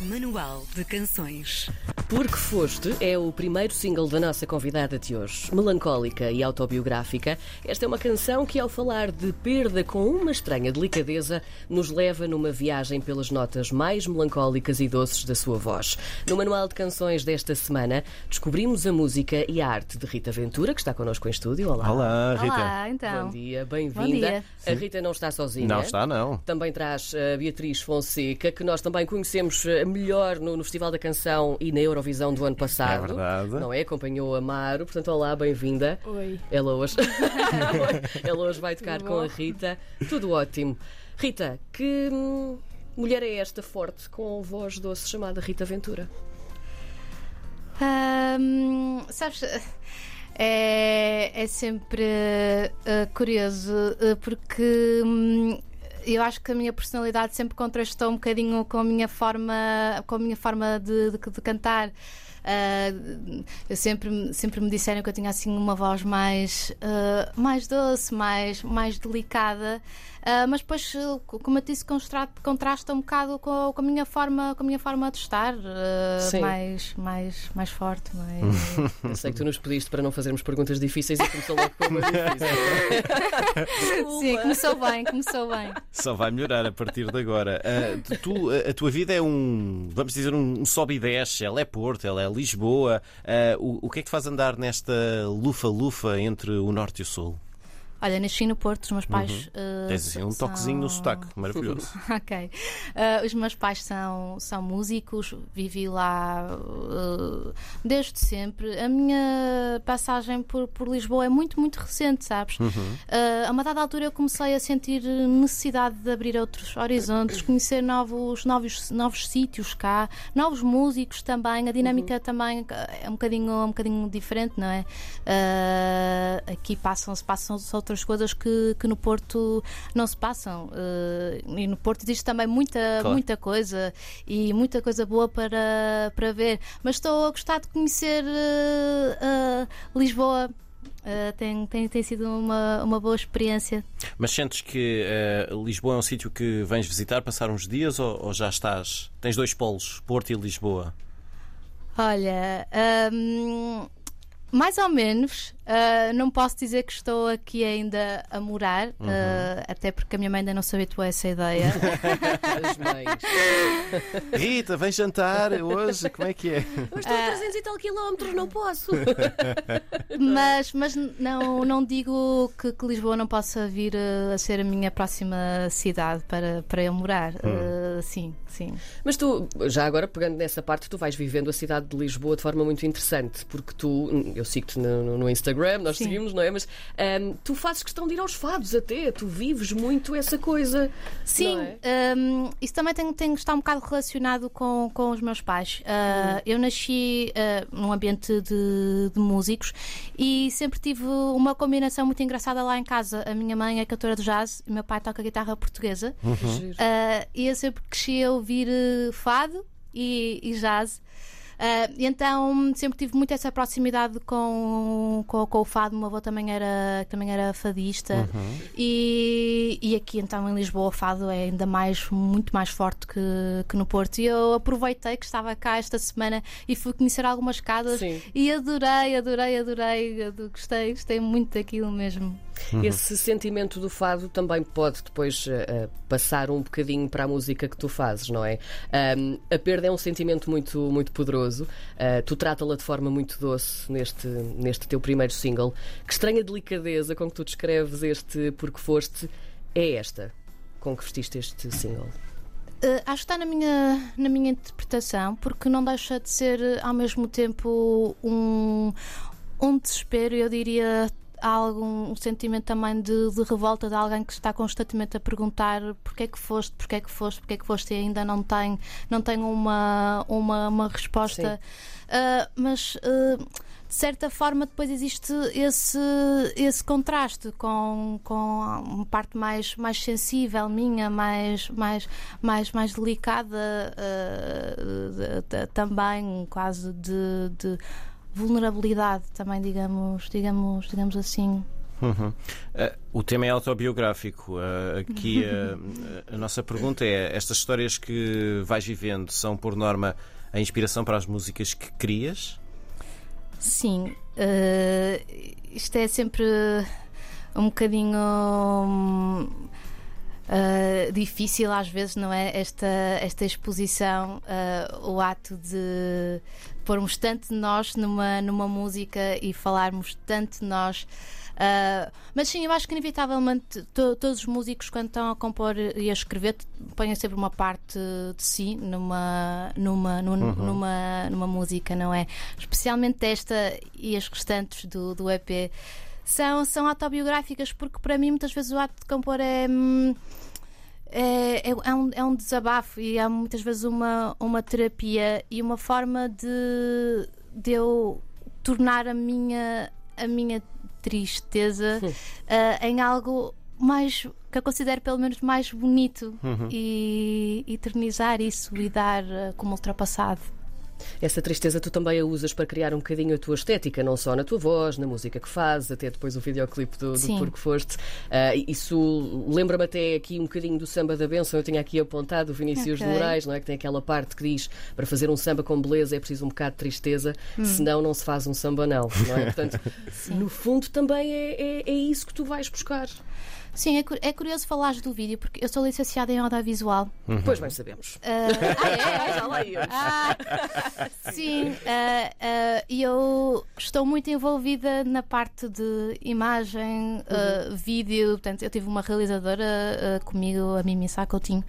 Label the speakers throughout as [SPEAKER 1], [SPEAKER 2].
[SPEAKER 1] Manual de Canções.
[SPEAKER 2] Porque Foste é o primeiro single da nossa convidada de hoje. Melancólica e autobiográfica, esta é uma canção que, ao falar de perda com uma estranha delicadeza, nos leva numa viagem pelas notas mais melancólicas e doces da sua voz. No Manual de Canções desta semana, descobrimos a música e a arte de Rita Ventura, que está connosco em estúdio. Olá.
[SPEAKER 3] Olá, Rita.
[SPEAKER 4] Olá, então.
[SPEAKER 2] Bom dia, bem-vinda. A Rita não está sozinha.
[SPEAKER 3] Não está, não.
[SPEAKER 2] Também traz a Beatriz Fonseca, que nós também conhecemos eh, melhor no, no Festival da Canção e na Eurovisão do ano passado.
[SPEAKER 3] É verdade.
[SPEAKER 2] Não é? Acompanhou a Amaro, portanto, olá, bem-vinda.
[SPEAKER 4] Oi.
[SPEAKER 2] Ela hoje, ela hoje vai tocar com a Rita. Tudo ótimo. Rita, que hum, mulher é esta forte com voz doce chamada Rita Ventura?
[SPEAKER 4] Ahm, sabes, é, é sempre ah, curioso ah, porque hum, eu acho que a minha personalidade sempre contrastou um bocadinho com a minha forma, com a minha forma de, de- de cantar. Ah, eu sempre, sempre me disseram que eu tinha assim uma voz mais, ah, mais doce, mais, mais delicada. Ah, mas depois, como eu disse, contrasta um bocado com a, com a minha forma, com a minha forma de estar, mais, mais, mais forte, mais
[SPEAKER 2] Eu sei que tu nos pediste para não fazermos perguntas difíceis e começou logo com uma difícil.
[SPEAKER 4] Sim, começou bem, começou bem.
[SPEAKER 3] Só vai melhorar a partir de agora. Ah, tu- a, tua vida é um, vamos dizer, um, um sobe e desce. Ela é Porto, ela é Lisboa. Ah, o, o que é que te faz andar nesta lufa-lufa entre o norte e o sul?
[SPEAKER 4] Olha, nasci no Porto, os meus pais. uh,
[SPEAKER 3] Tens assim um
[SPEAKER 4] são-
[SPEAKER 3] toquezinho no sotaque, maravilhoso.
[SPEAKER 4] ok. Uh, os meus pais são, são músicos, vivi lá uh, desde sempre. A minha passagem por, por Lisboa é muito, muito recente, sabes?
[SPEAKER 3] Uhum.
[SPEAKER 4] Uh, a uma dada altura eu comecei a sentir necessidade de abrir outros horizontes, conhecer novos, novos, novos sítios cá, novos músicos também. A dinâmica também é um bocadinho, um bocadinho diferente, não é? Aqui passam-se passam outras coisas que, que no Porto não se passam. Uh, e no Porto existe também muita,
[SPEAKER 3] Claro.
[SPEAKER 4] muita coisa e muita coisa boa para, para ver. Mas estou a gostar de conhecer uh, uh, Lisboa. Uh, tem, tem, tem sido uma, uma boa experiência.
[SPEAKER 3] Mas sentes que ah, Lisboa é um sítio que vens visitar, passar uns dias ou, ou já estás? Tens dois polos, Porto e Lisboa.
[SPEAKER 4] Olha, hum, mais ou menos. Uh, não posso dizer que estou aqui ainda a morar, uh, até porque a minha mãe ainda não se habituou a essa ideia.
[SPEAKER 2] As mães.
[SPEAKER 3] Rita, vem jantar hoje, como é que é?
[SPEAKER 2] Eu estou a 300 e tal quilómetros, não posso.
[SPEAKER 4] mas mas não, não digo que, que Lisboa não possa vir a ser a minha próxima cidade para, para eu morar. Uh, sim, sim.
[SPEAKER 2] Mas tu, já agora pegando nessa parte, tu vais vivendo a cidade de Lisboa de forma muito interessante, porque tu, eu sigo-te no, no- no Instagram, nós
[SPEAKER 4] Sim.
[SPEAKER 2] seguimos, não é? Mas ahm, tu fazes questão de ir aos fados até, tu vives muito essa coisa.
[SPEAKER 4] Sim,
[SPEAKER 2] é?
[SPEAKER 4] hum, isso também tem, tem que estar um bocado relacionado com, com os meus pais. Uh, Eu nasci uh, num ambiente de, de músicos e sempre tive uma combinação muito engraçada lá em casa. A minha mãe é cantora de jazz, o meu pai toca guitarra portuguesa.
[SPEAKER 2] Giro.
[SPEAKER 4] Uh, e eu sempre cresci a ouvir fado e, e jazz. Uh, então sempre tive muito essa proximidade com, com, com o fado. O meu avô também era, também era fadista. E, e aqui então em Lisboa o fado é ainda mais, muito mais forte que, que no Porto. E eu aproveitei que estava cá esta semana e fui conhecer algumas casas
[SPEAKER 2] Sim.
[SPEAKER 4] e adorei, adorei, adorei. Gostei, gostei muito daquilo mesmo.
[SPEAKER 2] Esse sentimento do fado também pode depois ah, passar um bocadinho para a música que tu fazes, não é? Ahm, a perda é um sentimento muito, muito poderoso. Ah, tu trata-la de forma muito doce neste, neste teu primeiro single. Que estranha delicadeza com que tu descreves este Porque Foste é esta com que vestiste este single.
[SPEAKER 4] Uh, acho que está na minha, na minha interpretação, porque não deixa de ser uh, ao mesmo tempo um, um desespero, eu diria algo, um sentimento também de, de revolta de alguém que está constantemente a perguntar porquê é que foste, porquê é que foste, porquê é que foste e ainda não tem, não tem uma, uma, uma resposta. Uh, mas uh, de certa forma depois existe esse, esse contraste com, com uma parte mais, mais sensível minha, mais, mais, mais, mais delicada uh, também, quase de, de vulnerabilidade também, digamos, digamos, digamos assim.
[SPEAKER 3] Uhum. Uh, o tema é autobiográfico. Uh, aqui uh, a nossa pergunta é: estas histórias que vais vivendo são, por norma, a inspiração para as músicas que crias?
[SPEAKER 4] Sim. isto é sempre um bocadinho. Uh, difícil às vezes, não é? Esta, esta exposição, uh, o ato de pormos tanto de nós numa, numa música e falarmos tanto de nós. Uh, mas sim, eu acho que inevitavelmente to, todos os músicos, quando estão a compor e a escrever, põem sempre uma parte de si numa, numa, numa, uhum. numa, numa música, não é? Especialmente esta e as restantes do, do EP são, são autobiográficas, porque para mim muitas vezes o ato de compor é. Hum, é, é, é, um, é um desabafo e é muitas vezes uma, uma terapia e uma forma de, de eu tornar a minha, a minha tristeza uh, em algo mais que eu considero pelo menos mais bonito uhum. e eternizar isso e dar uh, como ultrapassado.
[SPEAKER 2] Essa tristeza tu também a usas para criar um bocadinho a tua estética, não só na tua voz, na música que fazes, até depois o videoclipe do, do Porque Foste. Uh, isso lembra-me até aqui um bocadinho do samba da benção. Eu tinha aqui apontado o Vinícius okay. de Moraes, não é? Que tem aquela parte que diz para fazer um samba com beleza é preciso um bocado de tristeza, hum. senão não se faz um samba, não. não é? Portanto, no fundo também é, é, é isso que tu vais buscar.
[SPEAKER 4] Sim, é, é curioso falares do vídeo, porque eu sou licenciada em audiovisual.
[SPEAKER 2] Uhum. Pois bem sabemos. Uh, ah, é? Já lá
[SPEAKER 4] ah, Sim, uh, e eu estou muito envolvida na parte de imagem, uhum. vídeo. Portanto, eu tive uma realizadora comigo, a Mimi Coutinho,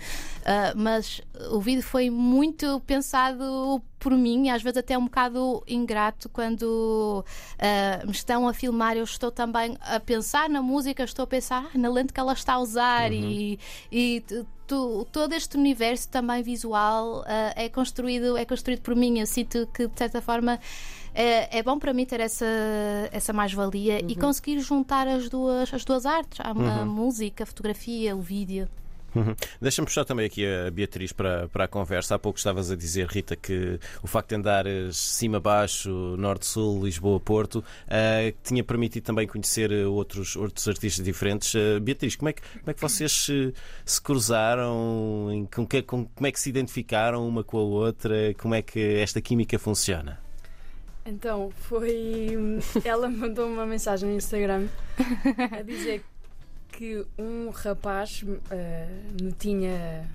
[SPEAKER 4] mas o vídeo foi muito pensado por mim às vezes até um bocado ingrato quando uh, me estão a filmar. Eu estou também a pensar na música, estou a pensar ah, na lente que ela está a usar uhum. e, e tu, todo este universo também visual uh, é construído é construído por mim. Eu sinto que de certa forma é, é bom para mim ter essa, essa mais-valia uhum. e conseguir juntar as duas, as duas artes, a, uhum. a música, a fotografia, o vídeo.
[SPEAKER 3] Uhum. Deixa-me puxar também aqui a Beatriz para, para a conversa. Há pouco estavas a dizer, Rita, que o facto de andares cima-baixo, norte-sul, Lisboa-Porto, uh, tinha permitido também conhecer outros, outros artistas diferentes. Uh, Beatriz, como é que, como é que vocês se, se cruzaram? Em, com que, com, como é que se identificaram uma com a outra? Como é que esta química funciona?
[SPEAKER 5] Então, foi. Ela mandou uma mensagem no Instagram a dizer que um rapaz uh, me tinha.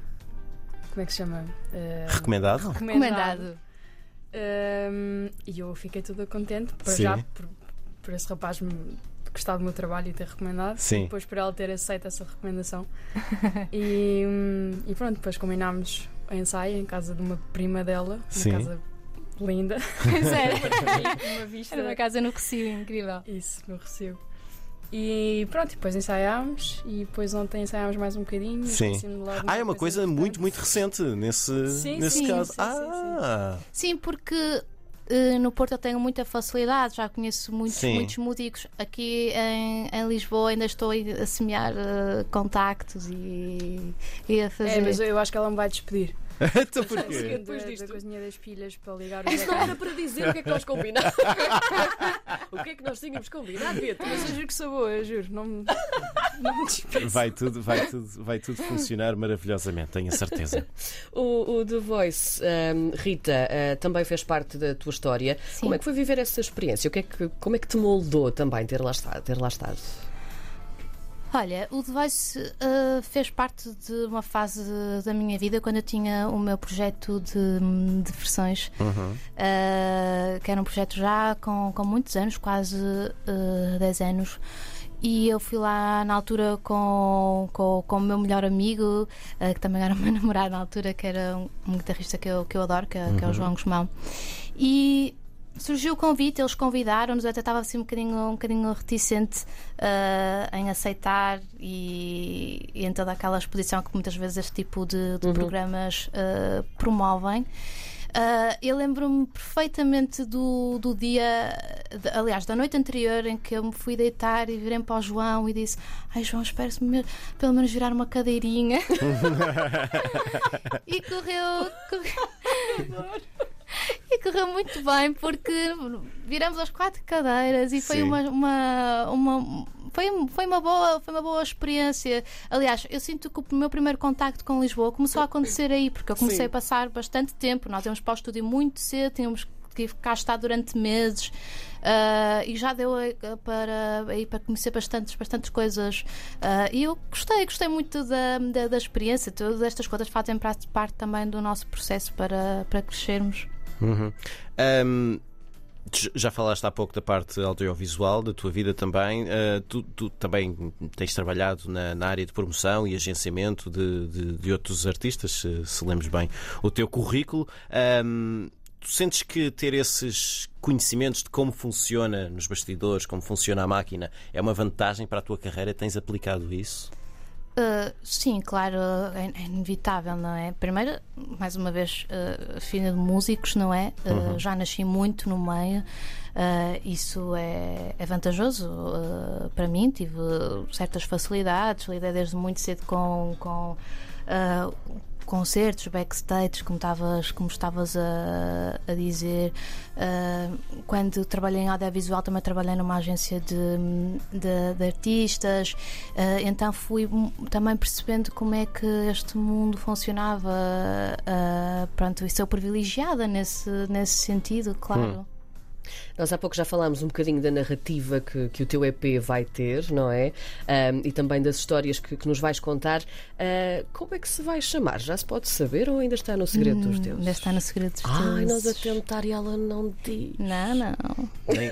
[SPEAKER 5] Como é que se chama?
[SPEAKER 3] Uh, recomendado?
[SPEAKER 4] Recomendado.
[SPEAKER 5] Uh, e eu fiquei toda contente, para Sim. já, por, por esse rapaz me gostar do meu trabalho e ter recomendado. Sim. Depois por ela ter aceito essa recomendação. e, um, e pronto, depois combinámos o ensaio em casa de uma prima dela, uma casa linda.
[SPEAKER 4] Pois era. uma vista. Era uma casa no Recio, incrível.
[SPEAKER 5] Isso, no Recio. E pronto, depois ensaiámos e depois ontem ensaiámos mais um bocadinho.
[SPEAKER 3] Sim. Ah, é uma coisa, coisa muito, muito recente nesse, sim, nesse sim, caso. Sim,
[SPEAKER 4] ah. sim, porque uh, no Porto eu tenho muita facilidade, já conheço muitos, muitos músicos. Aqui em, em, Lisboa ainda estou a semear uh, contactos e, e a fazer. É,
[SPEAKER 5] mas eu acho que ela me vai despedir.
[SPEAKER 3] então porquê?
[SPEAKER 5] Depois disto. Da coisinha das pilhas para ligar
[SPEAKER 2] o Isso não era para dizer o que é que nós combinámos. o que é que nós tínhamos combinado, Beatriz?
[SPEAKER 5] Mas eu juro que sou boa, eu juro. Não me, não me
[SPEAKER 3] vai tudo, vai, tudo, vai tudo funcionar maravilhosamente, tenho a certeza.
[SPEAKER 2] O, o The Voice, um, Rita, uh, também fez parte da tua história. Sim. Como é que foi viver essa experiência? O que é que, como é que te moldou também ter lá estado? Ter lá estado?
[SPEAKER 4] Olha, o Device uh, fez parte de uma fase da minha vida quando eu tinha o meu projeto de, de versões, uhum. uh, que era um projeto já com, com muitos anos, quase uh, 10 anos. E eu fui lá na altura com, com, com o meu melhor amigo, uh, que também era o meu namorado na altura, que era um, um guitarrista que eu, que eu adoro, que, uhum. que é o uhum. João Guzmão. E surgiu o convite, eles convidaram-nos, eu até estava assim um bocadinho, um bocadinho reticente uh, em aceitar e, e, em toda aquela exposição que muitas vezes este tipo de, de uhum. programas uh, promovem. Uh, eu lembro-me perfeitamente do, do dia, de, aliás, da noite anterior em que eu me fui deitar e virei para o João e disse: Ai, João, espero-se pelo menos virar uma cadeirinha. e correu. correu e correu muito bem porque viramos as quatro cadeiras e foi uma, uma, uma, foi, foi, uma boa, foi uma boa experiência. Aliás, eu sinto que o meu primeiro contacto com Lisboa começou a acontecer aí, porque eu comecei Sim. a passar bastante tempo. Nós íamos para o estúdio muito cedo, tínhamos que cá estar durante meses uh, e já deu para, aí, para conhecer bastantes, bastantes coisas. Uh, e eu gostei, gostei muito da, da, da, experiência. Todas estas coisas fazem parte também do nosso processo para, para crescermos.
[SPEAKER 3] Uhum. Um... Já falaste há pouco da parte audiovisual da tua vida também. Uh, tu, tu, também tens trabalhado na, na, área de promoção e agenciamento de, de, de outros artistas, se, se lemos bem o teu currículo. Um, tu sentes que ter esses conhecimentos de como funciona nos bastidores, como funciona a máquina, é uma vantagem para a tua carreira? Tens aplicado isso?
[SPEAKER 4] Uh, sim, claro, é, é, inevitável, não é? Primeiro, mais uma vez, uh, filha de músicos, não é? Uh, uhum. Já nasci muito no meio, isso é, é vantajoso para mim. Tive certas facilidades, lidei desde muito cedo com. com concertos, backstage, como estavas, como estavas a, a dizer. Uh, quando trabalhei em audiovisual, também trabalhei numa agência de, de, de artistas, uh, então fui também percebendo como é que este mundo funcionava. Uh, pronto, e sou privilegiada nesse, nesse sentido, claro. Hum.
[SPEAKER 2] Nós há pouco já falámos um bocadinho da narrativa que, que o teu EP vai ter, não é? Um, e também das histórias que, que nos vais contar. Uh, como é que se vai chamar? Já se pode saber ou ainda está no segredo hum, dos deuses?
[SPEAKER 4] Ainda está no segredo dos
[SPEAKER 2] deuses. Ai, nós a tentar e ela não diz.
[SPEAKER 4] Não, não.
[SPEAKER 3] Nem,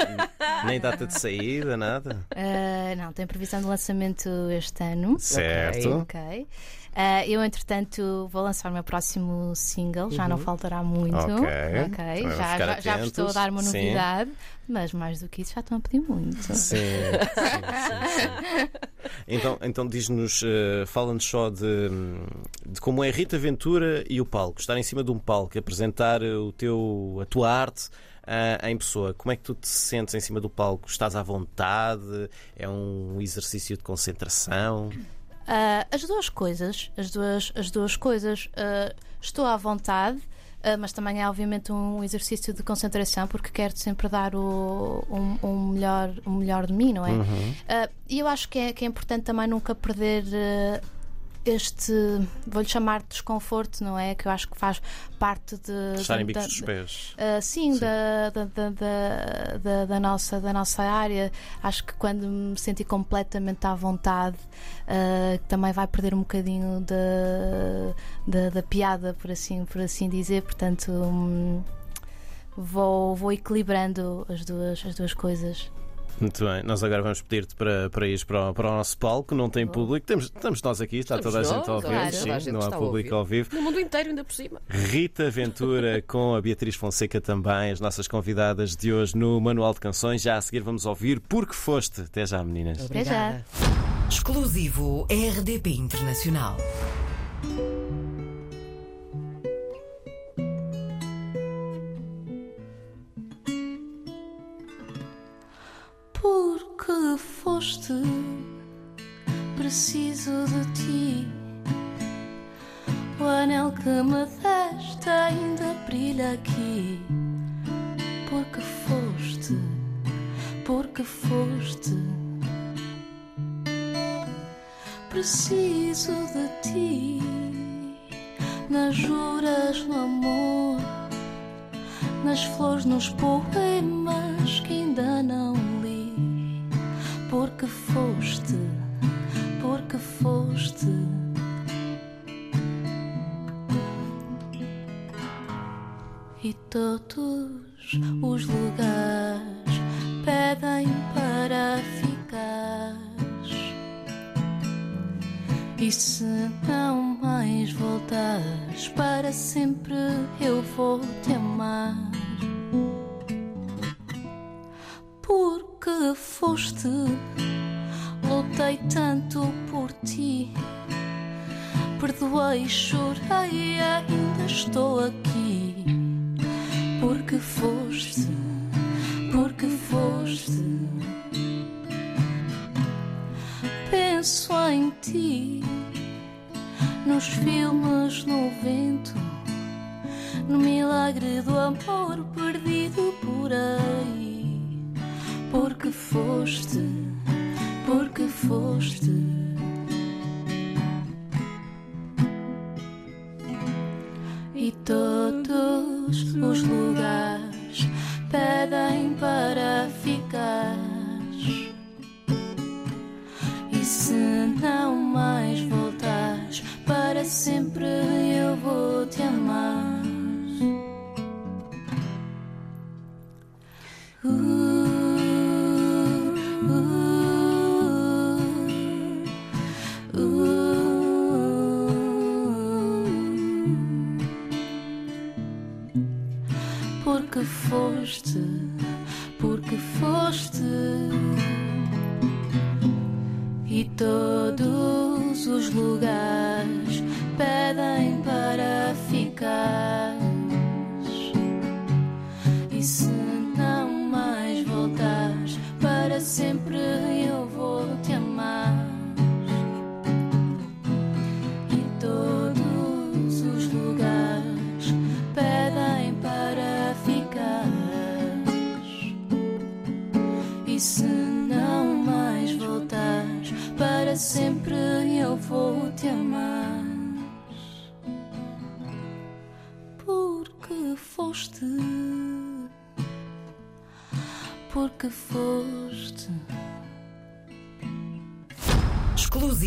[SPEAKER 3] nem data de saída, nada?
[SPEAKER 4] Uh, não, tem previsão de lançamento este ano.
[SPEAKER 3] Certo.
[SPEAKER 4] Ok. okay. Uh, eu, entretanto, vou lançar o meu próximo single, uhum. já não uhum. faltará muito. Ok. okay. Já, já, já, vos estou a dar uma novidade, sim. mas mais do que isso já estão a pedir muito.
[SPEAKER 3] Sim, sim, sim, Então, então diz-nos, uh, fala-nos só de, de como é Rita Ventura e o palco, estar em cima de um palco, apresentar o teu, a tua arte. Uh, em pessoa. Como é que tu te sentes em cima do palco? Estás à vontade? É um exercício de concentração?
[SPEAKER 4] Uh, as duas coisas, as duas, as duas coisas, uh, estou à vontade, uh, mas também é obviamente um exercício de concentração porque quero sempre dar o, um, um melhor, o melhor de mim, não é? Uhum. E eu acho que é, que é importante também nunca perder este, vou-lhe chamar de desconforto, não é? Que eu acho que faz parte de.
[SPEAKER 3] Estar em bicos dos pés.
[SPEAKER 4] Uh, sim, sim. Da, da, da, da, da, nossa, da nossa área. Acho que quando me senti completamente à vontade, uh, também vai perder um bocadinho da, da, da, piada, por assim, por assim dizer. Portanto. Um, vou, vou equilibrando as duas, as duas coisas.
[SPEAKER 3] Muito bem, nós agora vamos pedir-te para, para ir para o, para o nosso palco, não tem público. Temos, estamos nós aqui, está
[SPEAKER 2] estamos
[SPEAKER 3] toda a gente a ouvir, claro, sim, gente não há público ao vivo.
[SPEAKER 2] No mundo inteiro, ainda por cima.
[SPEAKER 3] Rita Ventura com a Beatriz Fonseca também, as nossas convidadas de hoje no Manual de Canções. Já a seguir vamos ouvir Porque Foste. Até já, meninas.
[SPEAKER 4] Obrigada. Até
[SPEAKER 1] já. Exclusivo RDP Internacional.
[SPEAKER 6] Foste preciso de ti. O anel que me deste ainda brilha aqui. Porque foste, porque foste preciso de ti. Nas juras no amor, nas flores, nos poemas que ainda não porque foste, porque foste. E todos os lugares pedem para ficar. E se não mais voltares, para sempre eu vou te amar. Foste. Lutei tanto por ti. Perdoei, chorei, ainda estou aqui. Porque foste, porque foste. Penso em ti, nos filmes, no vento, no milagre do amor perdido por aí porque foste,
[SPEAKER 4] porque foste. E todos os lugares. porque foste, porque foste. E todos os lugares pedem para ficar.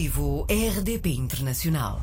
[SPEAKER 1] exclusivo RDP Internacional.